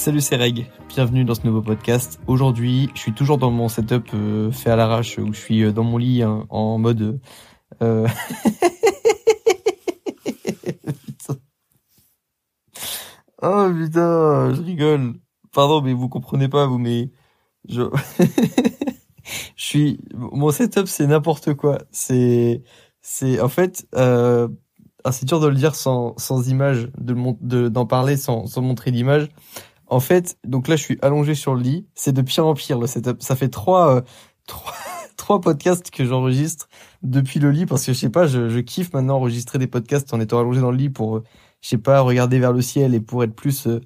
Salut c'est Reg, bienvenue dans ce nouveau podcast. Aujourd'hui, je suis toujours dans mon setup euh, fait à l'arrache où je suis euh, dans mon lit hein, en mode euh... Oh putain, je rigole. Pardon mais vous comprenez pas vous mais je je suis mon setup c'est n'importe quoi. C'est c'est en fait ah, c'est dur de le dire sans sans image de d'en parler sans sans montrer d'image en fait, donc là, je suis allongé sur le lit. C'est de pire en pire le setup. Ça fait trois, euh, trois, trois podcasts que j'enregistre depuis le lit parce que je sais pas, je, je, kiffe maintenant enregistrer des podcasts en étant allongé dans le lit pour, euh, je sais pas, regarder vers le ciel et pour être plus, euh,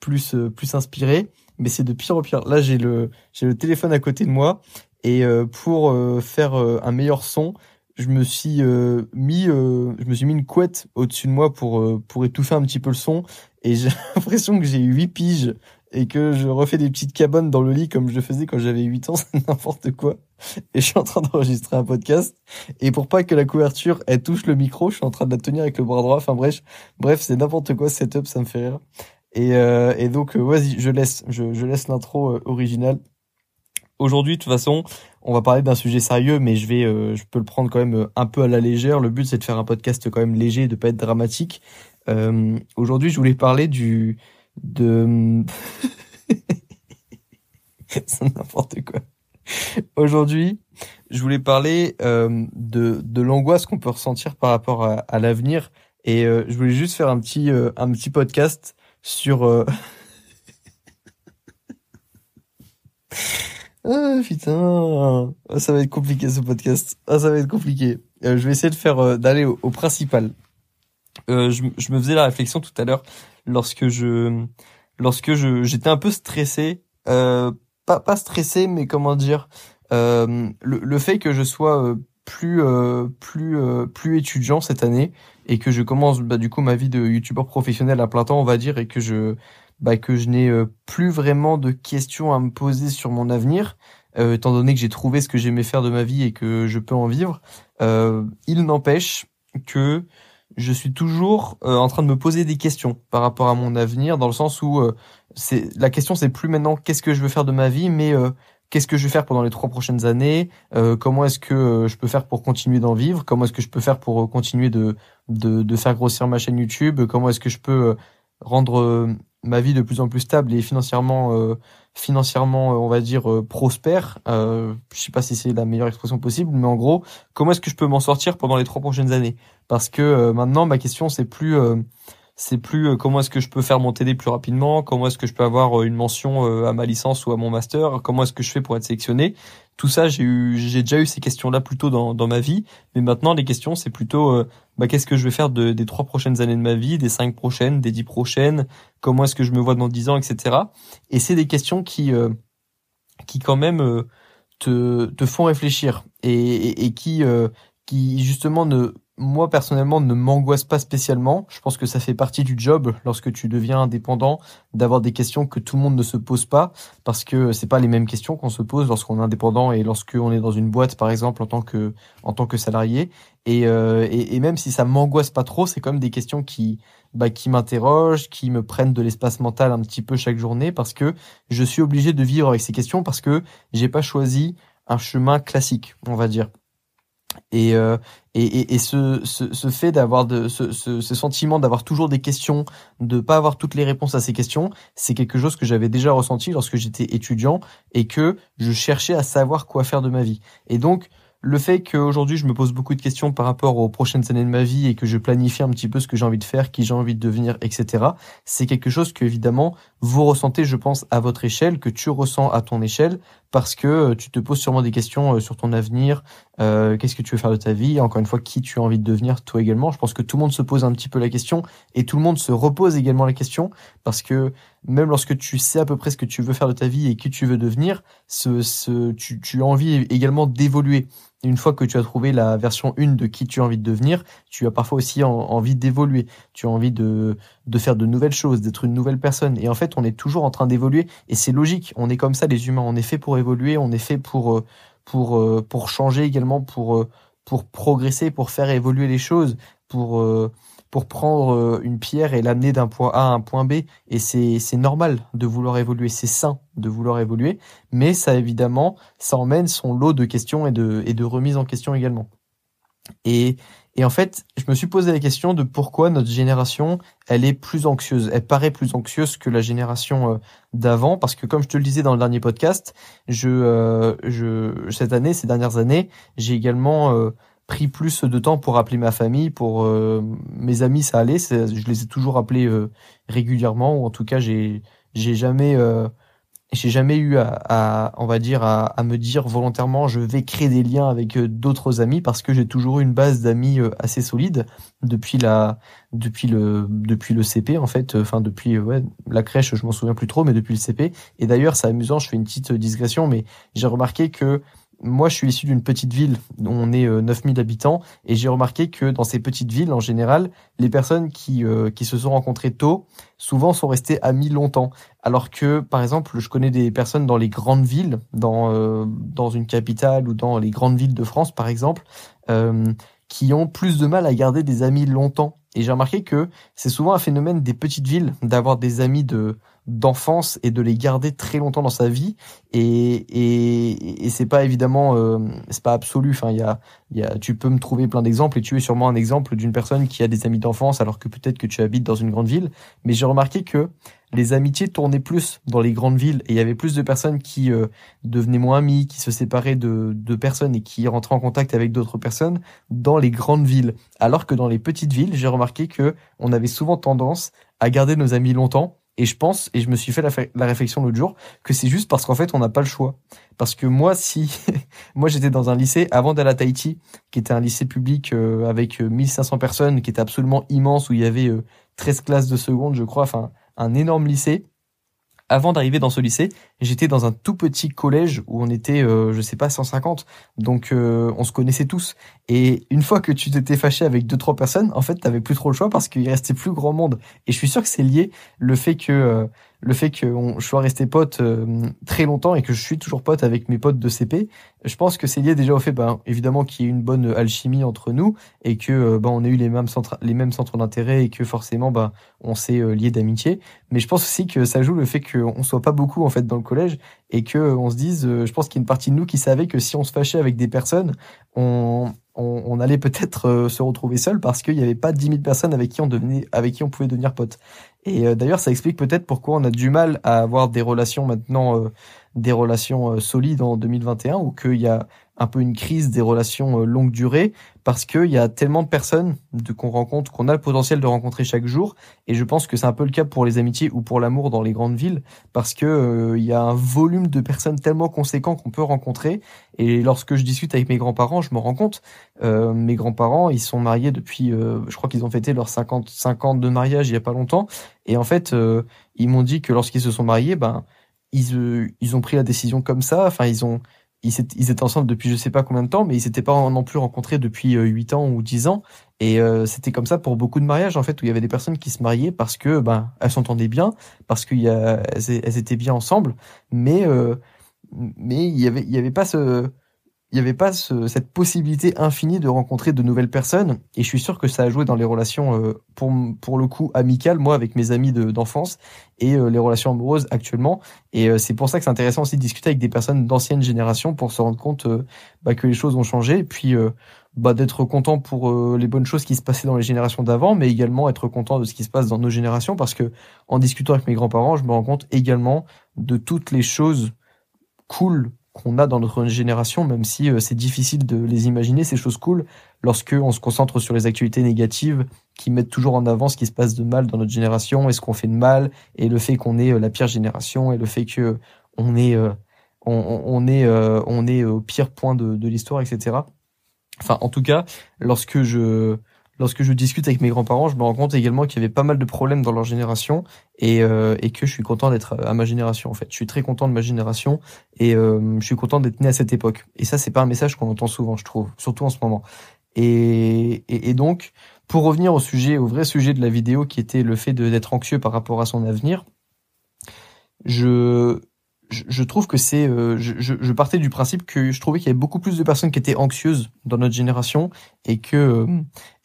plus, plus inspiré. Mais c'est de pire en pire. Là, j'ai le, j'ai le téléphone à côté de moi et pour faire un meilleur son, je me suis mis, je me suis mis une couette au-dessus de moi pour pour étouffer un petit peu le son et j'ai l'impression que j'ai eu 8 piges et que je refais des petites cabanes dans le lit comme je le faisais quand j'avais 8 ans, c'est n'importe quoi. Et je suis en train d'enregistrer un podcast. Et pour pas que la couverture, elle touche le micro, je suis en train de la tenir avec le bras droit. Enfin bref, bref, c'est n'importe quoi, setup, ça me fait rire. Et, euh, et donc, euh, vas-y, je laisse, je, je laisse l'intro euh, originale. Aujourd'hui, de toute façon, on va parler d'un sujet sérieux, mais je vais, euh, je peux le prendre quand même un peu à la légère. Le but, c'est de faire un podcast quand même léger, de pas être dramatique. Euh, Aujourd'hui, je voulais parler du de c'est n'importe quoi. Aujourd'hui, je voulais parler euh, de de l'angoisse qu'on peut ressentir par rapport à, à l'avenir et euh, je voulais juste faire un petit euh, un petit podcast sur euh, Ah putain, ça va être compliqué ce podcast. Ah ça va être compliqué. Euh, je vais essayer de faire d'aller au, au, principal. Euh, je, je, me faisais la réflexion tout à l'heure lorsque je lorsque je j'étais un peu stressé euh, pas pas stressé mais comment dire euh, le, le fait que je sois euh, plus euh, plus euh, plus étudiant cette année et que je commence bah, du coup ma vie de youtubeur professionnel à plein temps on va dire et que je bah, que je n'ai plus vraiment de questions à me poser sur mon avenir étant donné que j'ai trouvé ce que j'aimais faire de ma vie et que je peux en vivre il n'empêche que je suis toujours euh, en train de me poser des questions par rapport à mon avenir, dans le sens où euh, c'est la question c'est plus maintenant qu'est-ce que je veux faire de ma vie, mais euh, qu'est-ce que je vais faire pendant les trois prochaines années, comment est-ce que je peux faire pour continuer d'en vivre, comment est-ce que je peux faire pour continuer de, de, de faire grossir ma chaîne YouTube, comment est-ce que je peux rendre ma vie de plus en plus stable et financièrement euh, financièrement on va dire euh, prospère. Euh, je sais pas si c'est la meilleure expression possible mais en gros comment est-ce que je peux m'en sortir pendant les trois prochaines années? Parce que euh, maintenant ma question c'est plus c'est plus comment est-ce que je peux faire mon TD plus rapidement, comment est-ce que je peux avoir une mention à ma licence ou à mon master, comment est-ce que je fais pour être sélectionné. Tout ça, j'ai eu, j'ai déjà eu ces questions-là plutôt dans, dans ma vie, mais maintenant les questions, c'est plutôt, bah, qu'est-ce que je vais faire de, des trois prochaines années de ma vie, des cinq prochaines, des dix prochaines, comment est-ce que je me vois dans dix ans, etc. Et c'est des questions qui, euh, qui quand même euh, te, te font réfléchir et, et, et qui, euh, qui justement ne moi personnellement ne m'angoisse pas spécialement. Je pense que ça fait partie du job lorsque tu deviens indépendant d'avoir des questions que tout le monde ne se pose pas parce que c'est pas les mêmes questions qu'on se pose lorsqu'on est indépendant et lorsqu'on est dans une boîte par exemple en tant que en tant que salarié et, euh, même si ça m'angoisse pas trop, c'est quand même des questions qui bah, qui m'interrogent, qui me prennent de l'espace mental un petit peu chaque journée parce que je suis obligé de vivre avec ces questions parce que j'ai pas choisi un chemin classique, on va dire. Et, euh, et, et, ce, ce, ce fait d'avoir de ce, ce, ce sentiment d'avoir toujours des questions, de pas avoir toutes les réponses à ces questions, c'est quelque chose que j'avais déjà ressenti lorsque j'étais étudiant et que je cherchais à savoir quoi faire de ma vie. Et donc le fait qu'aujourd'hui je me pose beaucoup de questions par rapport aux prochaines années de ma vie et que je planifie un petit peu ce que j'ai envie de faire, qui j'ai envie de devenir, etc. C'est quelque chose que évidemment vous ressentez, je pense, à votre échelle, que tu ressens à ton échelle, parce que euh, tu te poses sûrement des questions euh, sur ton avenir, euh, qu'est-ce que tu veux faire de ta vie, encore une fois, qui tu as envie de devenir, toi également. Je pense que tout le monde se pose un petit peu la question et tout le monde se repose également la question, parce que même lorsque tu sais à peu près ce que tu veux faire de ta vie et qui tu veux devenir, ce, ce, tu, tu as envie également d'évoluer une fois que tu as trouvé la version 1 de qui tu as envie de devenir, tu as parfois aussi en, envie d'évoluer. Tu as envie de, de faire de nouvelles choses, d'être une nouvelle personne. Et en fait, on est toujours en train d'évoluer. Et c'est logique. On est comme ça, les humains. On est fait pour évoluer. On est fait pour, euh, pour, euh, pour changer également, pour, euh, pour progresser, pour faire évoluer les choses, pour, pour prendre euh, une pierre et l'amener d'un point A à un point B. Et c'est, normal de vouloir évoluer, c'est sain de vouloir évoluer, mais ça évidemment, ça emmène son lot de questions et de, et de remises en question également. Et, et en fait, je me suis posé la question de pourquoi notre génération, elle est plus anxieuse. Elle paraît plus anxieuse que la génération euh, d'avant, parce que comme je te le disais dans le dernier podcast, je, euh, je cette année, ces dernières années, j'ai également pris plus de temps pour appeler ma famille, pour mes amis, ça allait. Je les ai toujours appelés régulièrement, ou en tout cas, j'ai j'ai jamais j'ai jamais eu à, on va dire à, me dire volontairement je vais créer des liens avec euh, d'autres amis parce que j'ai toujours eu une base d'amis euh, assez solide depuis la depuis le depuis le CP en fait enfin depuis la crèche je m'en souviens plus trop mais depuis le CP et d'ailleurs c'est amusant je fais une petite digression mais j'ai remarqué que moi, je suis issu d'une petite ville on est 9000 euh, habitants et j'ai remarqué que dans ces petites villes, en général, les personnes qui, euh, qui se sont rencontrées tôt, souvent sont restées amies longtemps. Alors que, par exemple, je connais des personnes dans les grandes villes, dans, euh, dans une capitale ou dans les grandes villes de France, par exemple, qui ont plus de mal à garder des amis longtemps. Et j'ai remarqué que c'est souvent un phénomène des petites villes d'avoir des amis de d'enfance et de les garder très longtemps dans sa vie. Et et, et c'est pas évidemment euh, c'est pas absolu. Enfin il y a il y a tu peux me trouver plein d'exemples et tu es sûrement un exemple d'une personne qui a des amis d'enfance alors que peut-être que tu habites dans une grande ville. Mais j'ai remarqué que les amitiés tournaient plus dans les grandes villes et il y avait plus de personnes qui euh, devenaient moins amies, qui se séparaient de, de personnes et qui rentraient en contact avec d'autres personnes dans les grandes villes. Alors que dans les petites villes, j'ai remarqué que on avait souvent tendance à garder nos amis longtemps et je pense, et je me suis fait la, réflexion l'autre jour, que c'est juste parce qu'en fait, on n'a pas le choix. Parce que moi, si, moi, j'étais dans un lycée avant d'aller à Tahiti, qui était un lycée public euh, avec 1500 euh, personnes, qui était absolument immense, où il y avait 13 euh, classes de seconde, je crois, enfin, un énorme lycée avant d'arriver dans ce lycée, j'étais dans un tout petit collège où on était, euh, je sais pas, 150. Donc euh, on se connaissait tous. Et une fois que tu t'étais fâché avec deux trois personnes, en fait, t'avais plus trop le choix parce qu'il restait plus grand monde. Et je suis sûr que c'est lié le fait que euh, le fait que je sois resté pote euh, très longtemps et que je suis toujours pote avec mes potes de CP, je pense que c'est lié déjà au fait, ben, évidemment, qu'il y ait une bonne alchimie entre nous et que ben, on ait eu les mêmes centres, les mêmes centres d'intérêt et que forcément, ben, on s'est euh, lié d'amitié. Mais je pense aussi que ça joue le fait qu'on soit pas beaucoup en fait dans le collège et que on se dise, je pense qu'il y a une partie de nous qui savait que si on se fâchait avec des personnes, on on, allait peut-être se retrouver seul parce qu'il n'y avait pas 10 000 personnes avec qui on devenait, avec qui on pouvait devenir pote. Et euh, d'ailleurs, ça explique peut-être pourquoi on a du mal à avoir des relations maintenant, euh, des relations euh, solides en 2021, ou qu'il y a un peu une crise des relations longue durée, parce qu'il y a tellement de personnes de, qu'on rencontre, qu'on a le potentiel de rencontrer chaque jour. Et je pense que c'est un peu le cas pour les amitiés ou pour l'amour dans les grandes villes, parce que il y a un volume de personnes tellement conséquent qu'on peut rencontrer. Et lorsque je discute avec mes grands-parents, je me rends compte, mes grands-parents, ils sont mariés depuis, je crois qu'ils ont fêté leurs 50, ans de mariage il y a pas longtemps. Et en fait, euh, ils m'ont dit que lorsqu'ils se sont mariés, ben ils euh, ils ont pris la décision comme ça. Enfin, ils ont ils étaient, ils étaient ensemble depuis je sais pas combien de temps, mais ils s'étaient pas non plus rencontrés depuis euh, 8 ans ou 10 ans. Et euh, c'était comme ça pour beaucoup de mariages en fait, où il y avait des personnes qui se mariaient parce que ben elles s'entendaient bien, parce qu'il y a elles, elles, étaient bien ensemble, mais mais il y avait il y avait pas ce il n'y avait pas ce, cette possibilité infinie de rencontrer de nouvelles personnes. Et je suis sûr que ça a joué dans les relations, euh, pour, pour le coup, amicales, moi, avec mes amis d'enfance, et euh, les relations amoureuses actuellement. Et euh, c'est pour ça que c'est intéressant aussi de discuter avec des personnes d'ancienne génération pour se rendre compte bah, que les choses ont changé. Et puis, bah, d'être content pour les bonnes choses qui se passaient dans les générations d'avant, mais également être content de ce qui se passe dans nos générations. Parce que en discutant avec mes grands-parents, je me rends compte également de toutes les choses cool qu'on a dans notre génération, même si euh, c'est difficile de les imaginer, ces choses cool, lorsque on se concentre sur les actualités négatives qui mettent toujours en avant ce qui se passe de mal dans notre génération et ce qu'on fait de mal, et le fait qu'on est euh, la pire génération, et le fait que on est, euh, on, on, est, on est au pire point de, de l'histoire, etc. Enfin, en tout cas, lorsque je lorsque je discute avec mes grands-parents, je me rends compte également qu'il y avait pas mal de problèmes dans leur génération et, euh, et que je suis content d'être à ma génération en fait. Je suis très content de ma génération et euh, je suis content d'être né à cette époque. Et ça, c'est pas un message qu'on entend souvent, je trouve, surtout en ce moment. Et, et, et, donc, pour revenir au sujet, au vrai sujet de la vidéo, qui était le fait d'être anxieux par rapport à son avenir, je je, trouve que c'est, euh, je, je, partais du principe que je trouvais qu'il y avait beaucoup plus de personnes qui étaient anxieuses dans notre génération et que euh,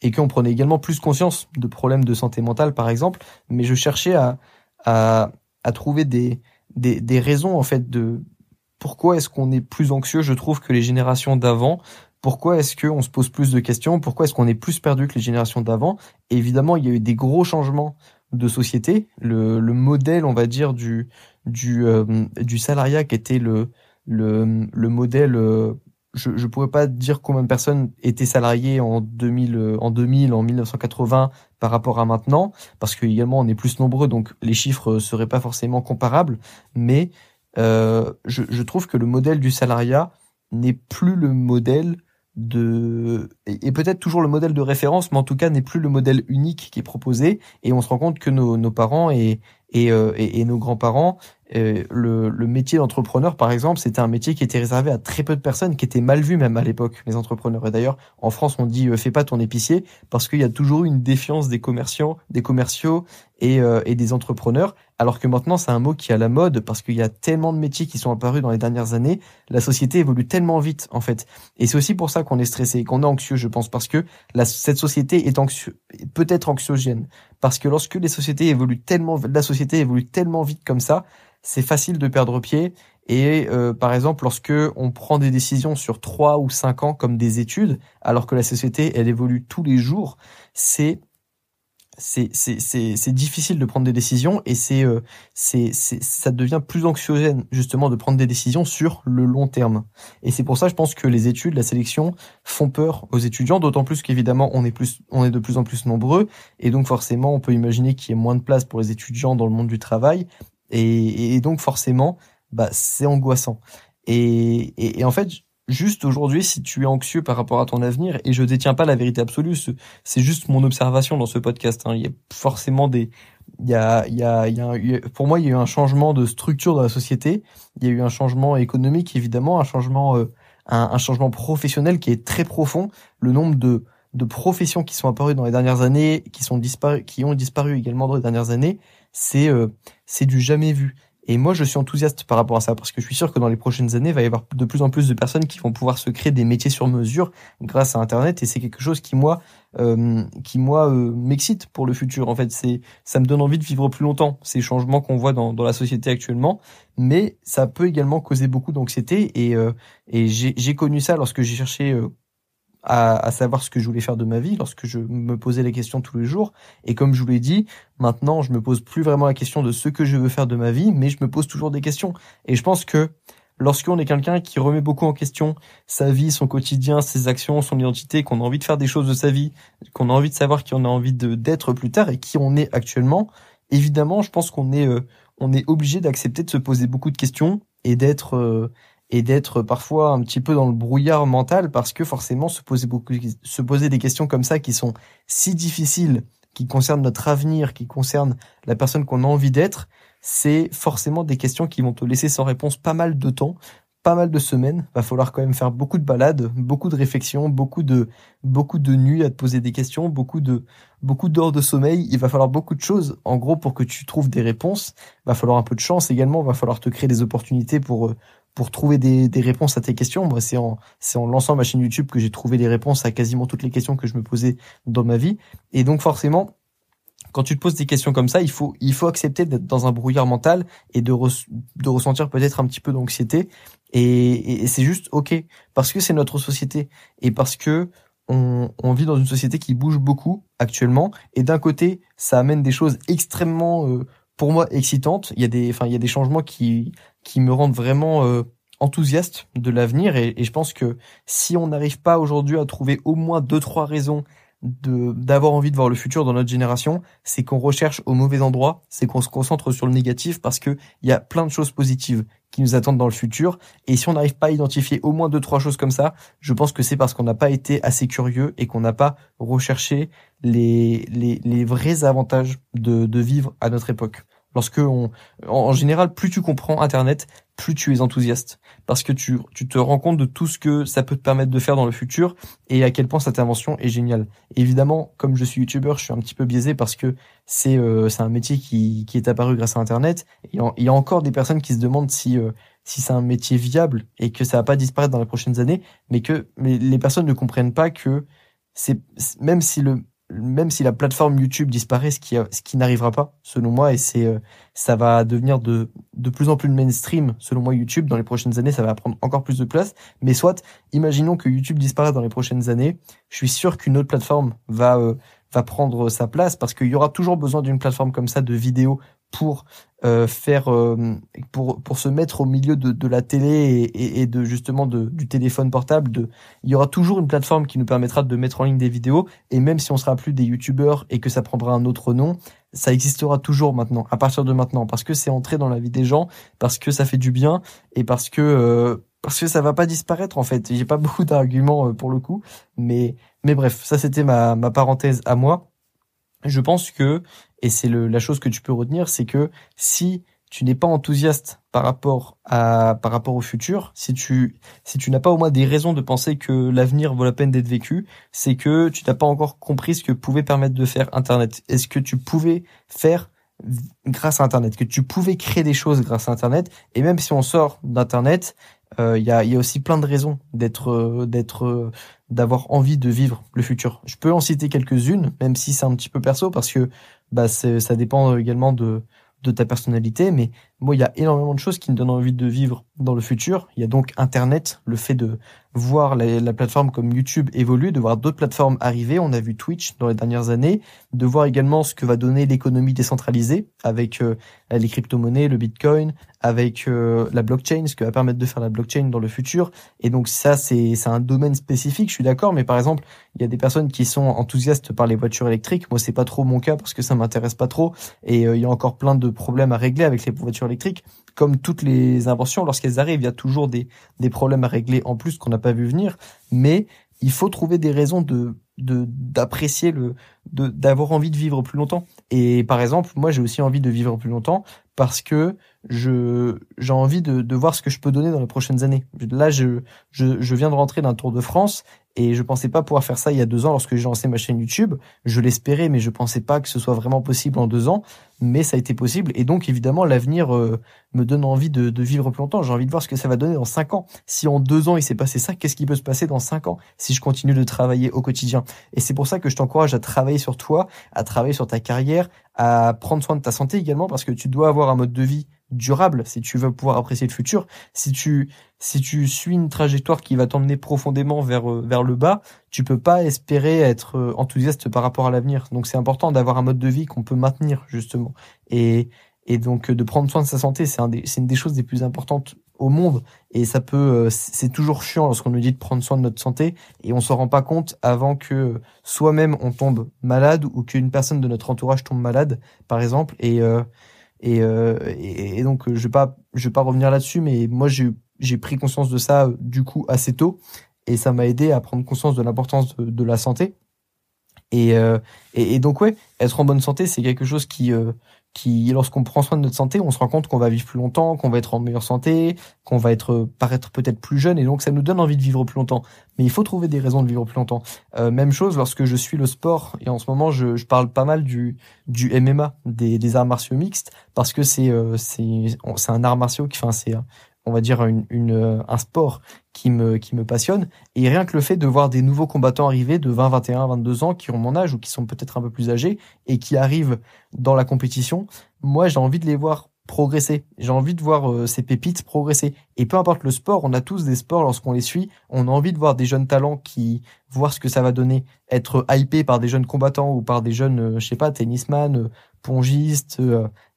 et qu'on prenait également plus conscience de problèmes de santé mentale, par exemple. Mais je cherchais à à, à trouver des, des des raisons en fait de pourquoi est-ce qu'on est plus anxieux, je trouve, que les générations d'avant. Pourquoi est-ce qu'on se pose plus de questions? Pourquoi est-ce qu'on est plus perdu que les générations d'avant? Évidemment, il y a eu des gros changements de société. Le, le modèle, on va dire, du, du, euh, du salariat qui était le, le, le modèle. Euh, je ne pourrais pas dire combien de personnes étaient salariées en 2000, euh, en 2000, en 1980 par rapport à maintenant, parce que également on est plus nombreux, donc les chiffres seraient pas forcément comparables. Mais euh, je, je trouve que le modèle du salariat n'est plus le modèle de et, peut-être toujours le modèle de référence, mais en tout cas n'est plus le modèle unique qui est proposé. Et on se rend compte que nos, nos parents et, et, euh, et, nos grands-parents, euh, le, le, métier d'entrepreneur, par exemple, c'était un métier qui était réservé à très peu de personnes, qui était mal vu même à l'époque, les entrepreneurs. Et d'ailleurs, en France, on dit euh, fais pas ton épicier parce qu'il y a toujours eu une défiance des commerciants, des commerciaux et, et des entrepreneurs. Alors que maintenant, c'est un mot qui est à la mode parce qu'il y a tellement de métiers qui sont apparus dans les dernières années. La société évolue tellement vite, en fait. Et c'est aussi pour ça qu'on est stressé, qu'on est anxieux, je pense, parce que la, cette société est anxieux, peut-être anxiogène. Parce que lorsque les sociétés évoluent tellement, la société évolue tellement vite comme ça, c'est facile de perdre pied. Et euh, par exemple, lorsque on prend des décisions sur trois ou cinq ans comme des études, alors que la société elle évolue tous les jours, c'est c'est c'est difficile de prendre des décisions et c'est euh, c'est ça devient plus anxiogène justement de prendre des décisions sur le long terme. Et c'est pour ça je pense que les études, la sélection font peur aux étudiants d'autant plus qu'évidemment on est plus on est de plus en plus nombreux et donc forcément on peut imaginer qu'il y ait moins de place pour les étudiants dans le monde du travail et, et donc forcément bah c'est angoissant. Et, et, et en fait juste aujourd'hui, si tu es anxieux par rapport à ton avenir, et je détiens pas la vérité absolue, c'est juste mon observation dans ce podcast. Hein. Il y a forcément des, il y a, il y a, il y a, pour moi, il y a eu un changement de structure de la société. Il y a eu un changement économique, évidemment, un changement, euh, un, un, changement professionnel qui est très profond. Le nombre de, de professions qui sont apparues dans les dernières années, qui sont disparues, qui ont disparu également dans les dernières années, c'est, euh, c'est du jamais vu. Et moi, je suis enthousiaste par rapport à ça parce que je suis sûr que dans les prochaines années, il va y avoir de plus en plus de personnes qui vont pouvoir se créer des métiers sur mesure grâce à Internet. Et c'est quelque chose qui moi, euh, qui moi euh, m'excite pour le futur. En fait, c'est, ça me donne envie de vivre plus longtemps ces changements qu'on voit dans, dans la société actuellement. Mais ça peut également causer beaucoup d'anxiété. Et, euh, et j'ai connu ça lorsque j'ai cherché euh, à, à, savoir ce que je voulais faire de ma vie lorsque je me posais les questions tous les jours. Et comme je vous l'ai dit, maintenant, je me pose plus vraiment la question de ce que je veux faire de ma vie, mais je me pose toujours des questions. Et je pense que lorsqu'on est quelqu'un qui remet beaucoup en question sa vie, son quotidien, ses actions, son identité, qu'on a envie de faire des choses de sa vie, qu'on a envie de savoir qui on a envie d'être plus tard et qui on est actuellement, évidemment, je pense qu'on est euh, on est obligé d'accepter de se poser beaucoup de questions et d'être euh, et d'être parfois un petit peu dans le brouillard mental parce que forcément se poser beaucoup se poser des questions comme ça qui sont si difficiles qui concernent notre avenir qui concernent la personne qu'on a envie d'être c'est forcément des questions qui vont te laisser sans réponse pas mal de temps pas mal de semaines. Va falloir quand même faire beaucoup de balades, beaucoup de réflexions, beaucoup de beaucoup de nuits à te poser des questions, beaucoup de beaucoup d'heures de sommeil. Il va falloir beaucoup de choses, en gros, pour que tu trouves des réponses. Va falloir un peu de chance également. Va falloir te créer des opportunités pour pour trouver des, des réponses à tes questions. Moi, c'est en c'est en lançant ma chaîne YouTube que j'ai trouvé les réponses à quasiment toutes les questions que je me posais dans ma vie. Et donc forcément, quand tu te poses des questions comme ça, il faut, il faut accepter d'être dans un brouillard mental et de, de ressentir peut-être un petit peu d'anxiété. Et, et c'est juste ok parce que c'est notre société et parce que on, on, vit dans une société qui bouge beaucoup actuellement. Et d'un côté, ça amène des choses extrêmement, euh, pour moi, excitantes. Il y a des, enfin, il y a des changements qui, qui me rendent vraiment euh, enthousiaste de l'avenir. Et, je pense que si on n'arrive pas aujourd'hui à trouver au moins deux, trois raisons d'avoir envie de voir le futur dans notre génération, c'est qu'on recherche au mauvais endroit, c'est qu'on se concentre sur le négatif parce que il y a plein de choses positives qui nous attendent dans le futur. Et si on n'arrive pas à identifier au moins deux trois choses comme ça, je pense que c'est parce qu'on n'a pas été assez curieux et qu'on n'a pas recherché les, les les vrais avantages de de vivre à notre époque. Lorsque on, en général, plus tu comprends Internet, plus tu es enthousiaste parce que tu, tu te rends compte de tout ce que ça peut te permettre de faire dans le futur et à quel point cette invention est géniale. évidemment, comme je suis youtubeur, je suis un petit peu biaisé parce que c'est euh, un métier qui, qui est apparu grâce à Internet. Et il y a encore des personnes qui se demandent si euh, si c'est un métier viable et que ça va pas disparaître dans les prochaines années, mais que mais les personnes ne comprennent pas que c'est même si le même si la plateforme YouTube disparaît, ce qui, ce qui n'arrivera pas, selon moi, et c'est, euh, ça va devenir de, de plus en plus de mainstream, selon moi, YouTube, dans les prochaines années, ça va prendre encore plus de place. Mais soit, imaginons que YouTube disparaisse dans les prochaines années, je suis sûr qu'une autre plateforme va, euh, va prendre sa place parce qu'il y aura toujours besoin d'une plateforme comme ça de vidéo pour euh, faire euh, pour pour se mettre au milieu de, de la télé et, et, de justement de, du téléphone portable de il y aura toujours une plateforme qui nous permettra de mettre en ligne des vidéos. Et même si on sera plus des youtubeurs et que ça prendra un autre nom ça existera toujours maintenant à partir de maintenant. Parce que c'est entré dans la vie des gens parce que ça fait du bien et parce que euh, parce que ça va pas disparaître en fait. J'ai pas beaucoup d'arguments pour le coup. Mais mais bref ça c'était ma ma parenthèse à moi je pense que, et c'est la chose que tu peux retenir, c'est que si tu n'es pas enthousiaste par rapport à par rapport au futur, si tu si tu n'as pas au moins des raisons de penser que l'avenir vaut la peine d'être vécu, c'est que tu n'as pas encore compris ce que pouvait permettre de faire Internet. Est-ce que tu pouvais faire grâce à Internet, que tu pouvais créer des choses grâce à Internet, et même si on sort d'Internet, euh, il y, a, y, a, aussi plein de raisons d'être euh, d'être euh, d'avoir envie de vivre le futur. Je peux en citer quelques-unes, même si c'est un petit peu perso, parce que bah ça dépend également de de ta personnalité, mais moi, il y a énormément de choses qui me donnent envie de vivre dans le futur. Il y a donc Internet, le fait de voir la, plateforme comme YouTube évoluer, de voir d'autres plateformes arriver. On a vu Twitch dans les dernières années, de voir également ce que va donner l'économie décentralisée avec euh, les crypto-monnaies, le Bitcoin, avec euh, la blockchain, ce que va permettre de faire la blockchain dans le futur. Et donc ça, c'est un domaine spécifique, je suis d'accord, mais par exemple, il y a des personnes qui sont enthousiastes par les voitures électriques. Moi, c'est pas trop mon cas parce que ça m'intéresse pas trop. Et euh, il y a encore plein de problèmes à régler avec les voitures Comme toutes les inventions, lorsqu'elles arrivent, il y a toujours des, des problèmes à régler en plus qu'on n'a pas vu venir. Mais il faut trouver des raisons de d'apprécier de d'avoir envie de vivre plus longtemps et par exemple moi j'ai aussi envie de vivre plus longtemps parce que je j'ai envie de, de voir ce que je peux donner dans les prochaines années là je je, je viens de rentrer d'un tour de France et je pensais pas pouvoir faire ça il y a deux ans lorsque j'ai lancé ma chaîne YouTube. Je l'espérais, mais je pensais pas que ce soit vraiment possible en deux ans. Mais ça a été possible. Et donc, évidemment, l'avenir euh, me donne envie de, de, vivre plus longtemps. J'ai envie de voir ce que ça va donner dans cinq ans. Si en deux ans, il s'est passé ça, qu'est-ce qui peut se passer dans cinq ans si je continue de travailler au quotidien? Et c'est pour ça que je t'encourage à travailler sur toi, à travailler sur ta carrière, à prendre soin de ta santé également, parce que tu dois avoir un mode de vie durable si tu veux pouvoir apprécier le futur. Si tu si tu suis une trajectoire qui va t'emmener profondément vers euh, vers le bas, tu peux pas espérer être euh, enthousiaste par rapport à l'avenir. Donc c'est important d'avoir un mode de vie qu'on peut maintenir justement. Et et donc de prendre soin de sa santé, c'est un c'est une des choses les plus importantes au monde et ça peut euh, c'est toujours chiant lorsqu'on nous dit de prendre soin de notre santé et on s'en rend pas compte avant que soi-même on tombe malade ou qu'une personne de notre entourage tombe malade par exemple et euh, et, et, donc je vais pas je vais pas revenir là-dessus, mais moi j'ai pris conscience de ça du coup assez tôt et ça m'a aidé à prendre conscience de l'importance de, la santé. Et, euh, et, donc ouais, être en bonne santé, c'est quelque chose qui euh, qui, lorsqu'on prend soin de notre santé, on se rend compte qu'on va vivre plus longtemps, qu'on va être en meilleure santé, qu'on va être paraître peut-être plus jeune, et donc ça nous donne envie de vivre plus longtemps. Mais il faut trouver des raisons de vivre plus longtemps. Euh, même chose lorsque je suis le sport, et en ce moment je, je parle pas mal du du MMA, des, des arts martiaux mixtes, parce que c'est euh, c'est c'est un art martiaux qui, enfin c'est on va dire une, une, euh, un sport qui me qui me passionne. Et rien que le fait de voir des nouveaux combattants arriver de 20 21 22 ans qui ont mon âge ou qui sont peut-être un peu plus âgés et qui arrivent dans la compétition moi j'ai envie de les voir progresser. J'ai envie de voir euh, ces pépites progresser. Et peu importe le sport on a tous des sports lorsqu'on les suit. On a envie de voir des jeunes talents qui voir ce que ça va donner. Être hypé par des jeunes combattants ou par des jeunes euh, je sais pas tennisman pongiste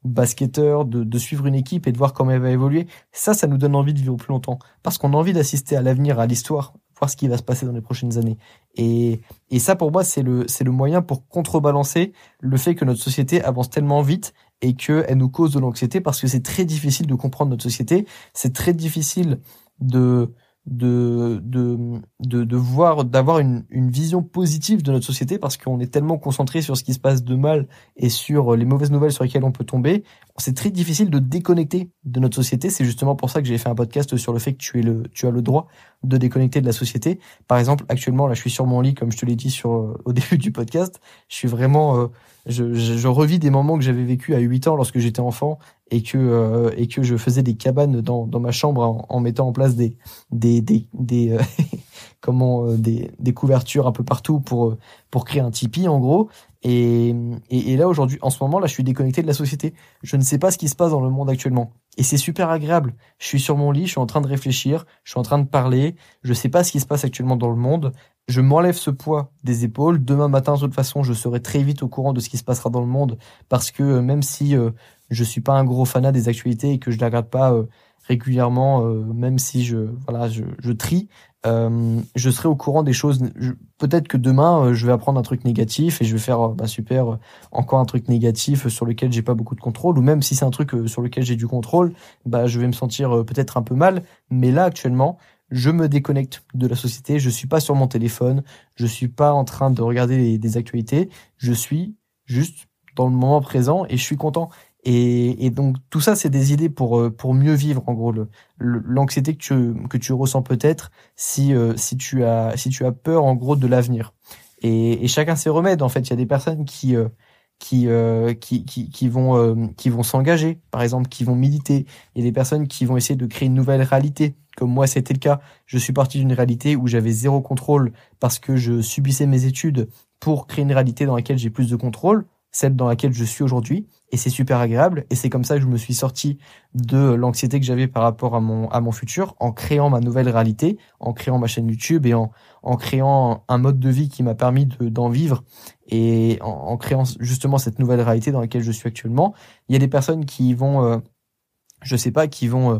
basketteur, de, de, suivre une équipe et de voir comment elle va évoluer, ça, ça nous donne envie de vivre plus longtemps. Parce qu'on a envie d'assister à l'avenir, à l'histoire, voir ce qui va se passer dans les prochaines années. Et, et ça, pour moi, c'est le, c'est le moyen pour contrebalancer le fait que notre société avance tellement vite et qu'elle nous cause de l'anxiété parce que c'est très difficile de comprendre notre société. C'est très difficile de, de, de, de, de voir, d'avoir une, une vision positive de notre société parce qu'on est tellement concentré sur ce qui se passe de mal et sur les mauvaises nouvelles sur lesquelles on peut tomber. C'est très difficile de déconnecter de notre société. C'est justement pour ça que j'ai fait un podcast sur le fait que tu es le, tu as le droit de déconnecter de la société. Par exemple, actuellement, là, je suis sur mon lit, comme je te l'ai dit sur, au début du podcast. Je suis vraiment, euh, je, je, je, revis des moments que j'avais vécu à 8 ans lorsque j'étais enfant et que euh, et que je faisais des cabanes dans, dans ma chambre en, en mettant en place des des des, des euh, comment euh, des, des couvertures un peu partout pour pour créer un tipi en gros. Et, et, et là aujourd'hui en ce moment là je suis déconnecté de la société. Je ne sais pas ce qui se passe dans le monde actuellement. Et c'est super agréable. Je suis sur mon lit je suis en train de réfléchir je suis en train de parler. Je sais pas ce qui se passe actuellement dans le monde je m'enlève ce poids des épaules. Demain matin, de toute façon, je serai très vite au courant de ce qui se passera dans le monde parce que même si euh, je suis pas un gros fanat des actualités et que je la regarde pas euh, régulièrement, euh, même si je voilà je, trie, euh, je serai au courant des choses. Peut-être que demain je vais apprendre un truc négatif et je vais faire bah super encore un truc négatif sur lequel j'ai pas beaucoup de contrôle ou même si c'est un truc sur lequel j'ai du contrôle, bah je vais me sentir peut-être un peu mal. Mais là actuellement je me déconnecte de la société, je suis pas sur mon téléphone, je suis pas en train de regarder des actualités, je suis juste dans le moment présent et je suis content. Et, donc tout ça, c'est des idées pour euh, pour mieux vivre en gros l'anxiété que tu que tu ressens peut-être si euh, si tu as si tu as peur en gros de l'avenir. Et, et, chacun ses remèdes en fait. Il y a des personnes qui euh, qui, qui, qui qui vont qui vont s'engager, par exemple, qui vont méditer. Il y a des personnes qui vont essayer de créer une nouvelle réalité. Comme moi, c'était le cas. Je suis parti d'une réalité où j'avais zéro contrôle parce que je subissais mes études pour créer une réalité dans laquelle j'ai plus de contrôle celle dans laquelle je suis aujourd'hui et c'est super agréable et c'est comme ça que je me suis sorti de l'anxiété que j'avais par rapport à mon à mon futur en créant ma nouvelle réalité, en créant ma chaîne YouTube et en en créant un mode de vie qui m'a permis de d'en vivre et en, créant justement cette nouvelle réalité dans laquelle je suis actuellement. Il y a des personnes qui vont euh, je sais pas qui vont euh,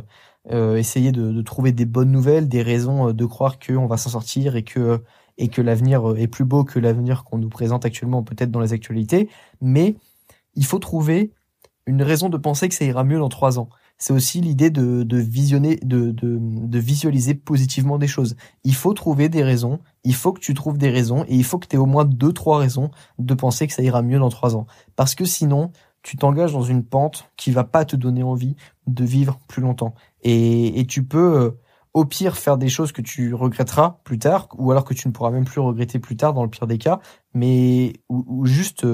euh essayer de, de, trouver des bonnes nouvelles, des raisons euh, de croire qu'on va s'en sortir et que et que l'avenir est plus beau que l'avenir qu'on nous présente actuellement peut-être dans les actualités, mais il faut trouver une raison de penser que ça ira mieux dans trois ans. C'est aussi l'idée de, visionner, de, de, de, visualiser positivement des choses. Il faut trouver des raisons, il faut que tu trouves des raisons, et il faut que tu aies au moins deux, trois raisons de penser que ça ira mieux dans trois ans. Parce que sinon, tu t'engages dans une pente qui va pas te donner envie de vivre plus longtemps. Et, et tu peux euh, au pire faire des choses que tu regretteras plus tard, ou alors que tu ne pourras même plus regretter plus tard dans le pire des cas, mais ou, juste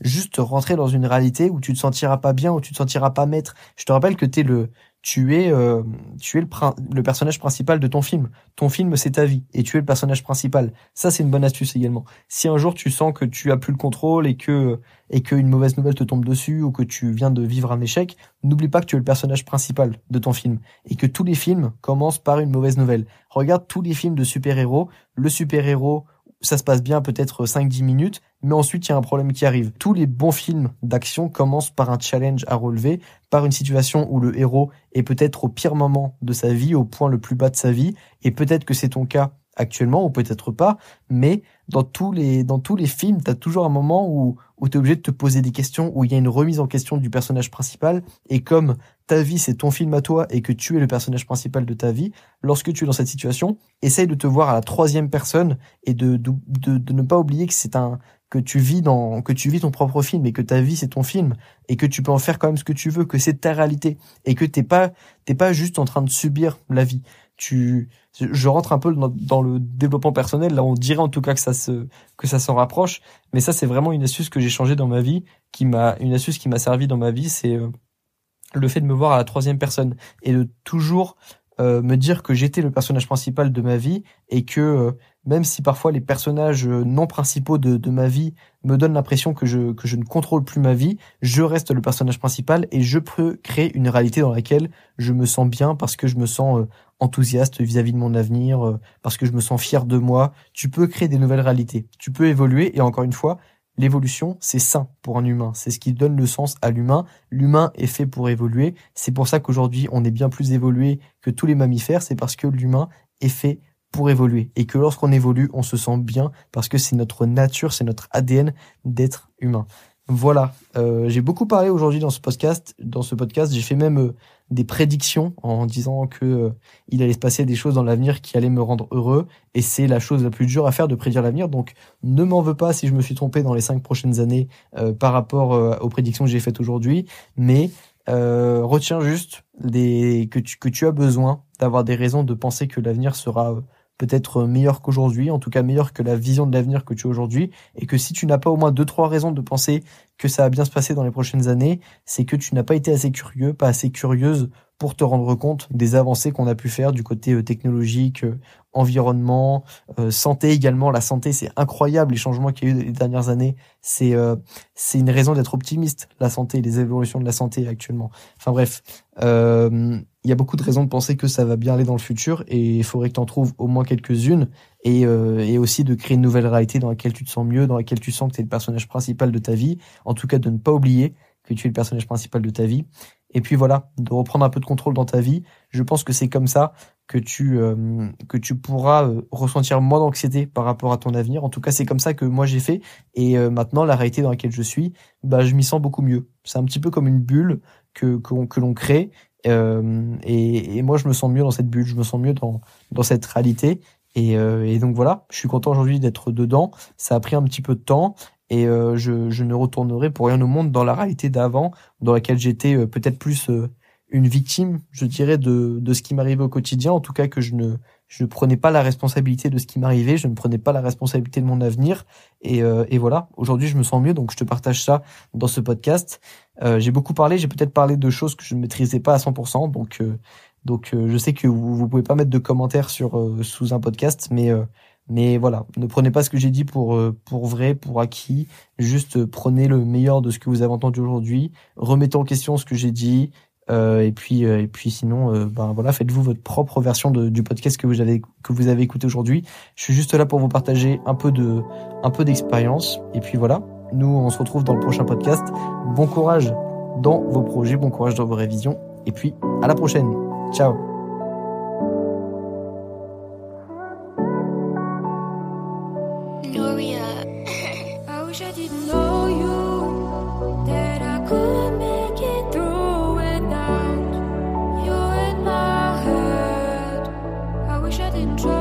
juste rentrer dans une réalité où tu te sentiras pas bien, où tu te sentiras pas maître. Je te rappelle que tu es le tu es euh, tu es le, personnage principal de ton film. Ton film c'est ta vie et tu es le personnage principal. Ça c'est une bonne astuce également. Si un jour tu sens que tu as plus le contrôle et que et qu'une mauvaise nouvelle te tombe dessus ou que tu viens de vivre un échec, n'oublie pas que tu es le personnage principal de ton film et que tous les films commencent par une mauvaise nouvelle. Regarde tous les films de super-héros, le super-héros ça se passe bien peut-être 5-10 minutes, mais ensuite il y a un problème qui arrive. Tous les bons films d'action commencent par un challenge à relever, par une situation où le héros est peut-être au pire moment de sa vie, au point le plus bas de sa vie, et peut-être que c'est ton cas actuellement ou peut-être pas, mais dans tous les dans tous les films, tu as toujours un moment où où tu es obligé de te poser des questions, où il y a une remise en question du personnage principal et comme ta vie c'est ton film à toi et que tu es le personnage principal de ta vie, lorsque tu es dans cette situation, essaye de te voir à la troisième personne et de de, de, ne pas oublier que c'est un que tu vis dans que tu vis ton propre film et que ta vie c'est ton film et que tu peux en faire quand même ce que tu veux que c'est ta réalité et que t'es pas t'es pas juste en train de subir la vie. Tu je rentre un peu dans, le développement personnel là on dirait en tout cas que ça se que ça s'en rapproche mais ça c'est vraiment une astuce que j'ai changé dans ma vie qui m'a une astuce qui m'a servi dans ma vie c'est euh, le fait de me voir à la troisième personne et de toujours euh, me dire que j'étais le personnage principal de ma vie et que euh, même si parfois les personnages non principaux de, de ma vie me donnent l'impression que je, que je ne contrôle plus ma vie, je reste le personnage principal et je peux créer une réalité dans laquelle je me sens bien parce que je me sens enthousiaste vis-à-vis de mon avenir, euh, parce que je me sens fier de moi. Tu peux créer des nouvelles réalités. Tu peux évoluer et encore une fois, l'évolution, c'est sain pour un humain. C'est ce qui donne le sens à l'humain. L'humain est fait pour évoluer. C'est pour ça qu'aujourd'hui, on est bien plus évolué que tous les mammifères. C'est parce que l'humain est fait pour évoluer et que lorsqu'on évolue, on se sent bien parce que c'est notre nature, c'est notre ADN d'être humain. Voilà, euh, j'ai beaucoup parlé aujourd'hui dans ce podcast. Dans ce podcast, j'ai fait même euh, des prédictions en disant que euh, il allait se passer des choses dans l'avenir qui allaient me rendre heureux. Et c'est la chose la plus dure à faire de prédire l'avenir. Donc ne m'en veux pas si je me suis trompé dans les cinq prochaines années euh, par rapport euh, aux prédictions que j'ai faites aujourd'hui. Mais retiens juste que, tu, que tu as besoin d'avoir des raisons de penser que l'avenir sera peut-être meilleur qu'aujourd'hui, en tout cas meilleur que la vision de l'avenir que tu as aujourd'hui, et que si tu n'as pas au moins deux trois raisons de penser que ça va bien se passer dans les prochaines années, c'est que tu n'as pas été assez curieux, pas assez curieuse pour te rendre compte des avancées qu'on a pu faire du côté euh, technologique, euh, environnement, euh, santé également. La santé, c'est incroyable les changements qu'il y a eu les dernières années. C'est c'est une raison d'être optimiste. La santé, les évolutions de la santé actuellement. Enfin bref, il y a beaucoup de raisons de penser que ça va bien aller dans le futur et il faudrait que tu en trouves au moins quelques-unes et, et aussi de créer une nouvelle réalité dans laquelle tu te sens mieux, dans laquelle tu sens que tu es le personnage principal de ta vie. En tout cas, de ne pas oublier que tu es le personnage principal de ta vie et puis voilà, de reprendre un peu de contrôle dans ta vie. Je pense que c'est comme ça que tu euh, que tu pourras euh, ressentir moins d'anxiété par rapport à ton avenir. En tout cas, c'est comme ça que moi j'ai fait. Et euh, maintenant, la réalité dans laquelle je suis, bah je m'y sens beaucoup mieux. C'est un petit peu comme une bulle que que, l'on crée. Et, et, moi, je me sens mieux dans cette bulle. Je me sens mieux dans dans cette réalité. Et, et donc voilà, je suis content aujourd'hui d'être dedans. Ça a pris un petit peu de temps et euh, je, je, ne retournerai pour rien au monde dans la réalité d'avant, dans laquelle j'étais euh, peut-être plus euh, une victime, je dirais, de, de ce qui m'arrivait au quotidien, en tout cas que je ne, je ne prenais pas la responsabilité de ce qui m'arrivait, je ne prenais pas la responsabilité de mon avenir, et, et voilà, aujourd'hui je me sens mieux, donc je te partage ça dans ce podcast. j'ai beaucoup parlé, j'ai peut-être parlé de choses que je ne maîtrisais pas à 100%, donc, donc je sais que vous, vous pouvez pas mettre de commentaires sur, sous un podcast, mais mais voilà, ne prenez pas ce que j'ai dit pour euh, pour vrai, pour acquis. Juste euh, prenez le meilleur de ce que vous avez entendu aujourd'hui. Remettez en question ce que j'ai dit. Euh, et puis et puis sinon, ben voilà, faites-vous votre propre version de, du podcast que vous avez que vous avez écouté aujourd'hui. Je suis juste là pour vous partager un peu de un peu d'expérience. Et puis voilà, nous on se retrouve dans le prochain podcast. Bon courage dans vos projets, bon courage dans vos révisions. Et puis à la prochaine. Ciao. in trouble.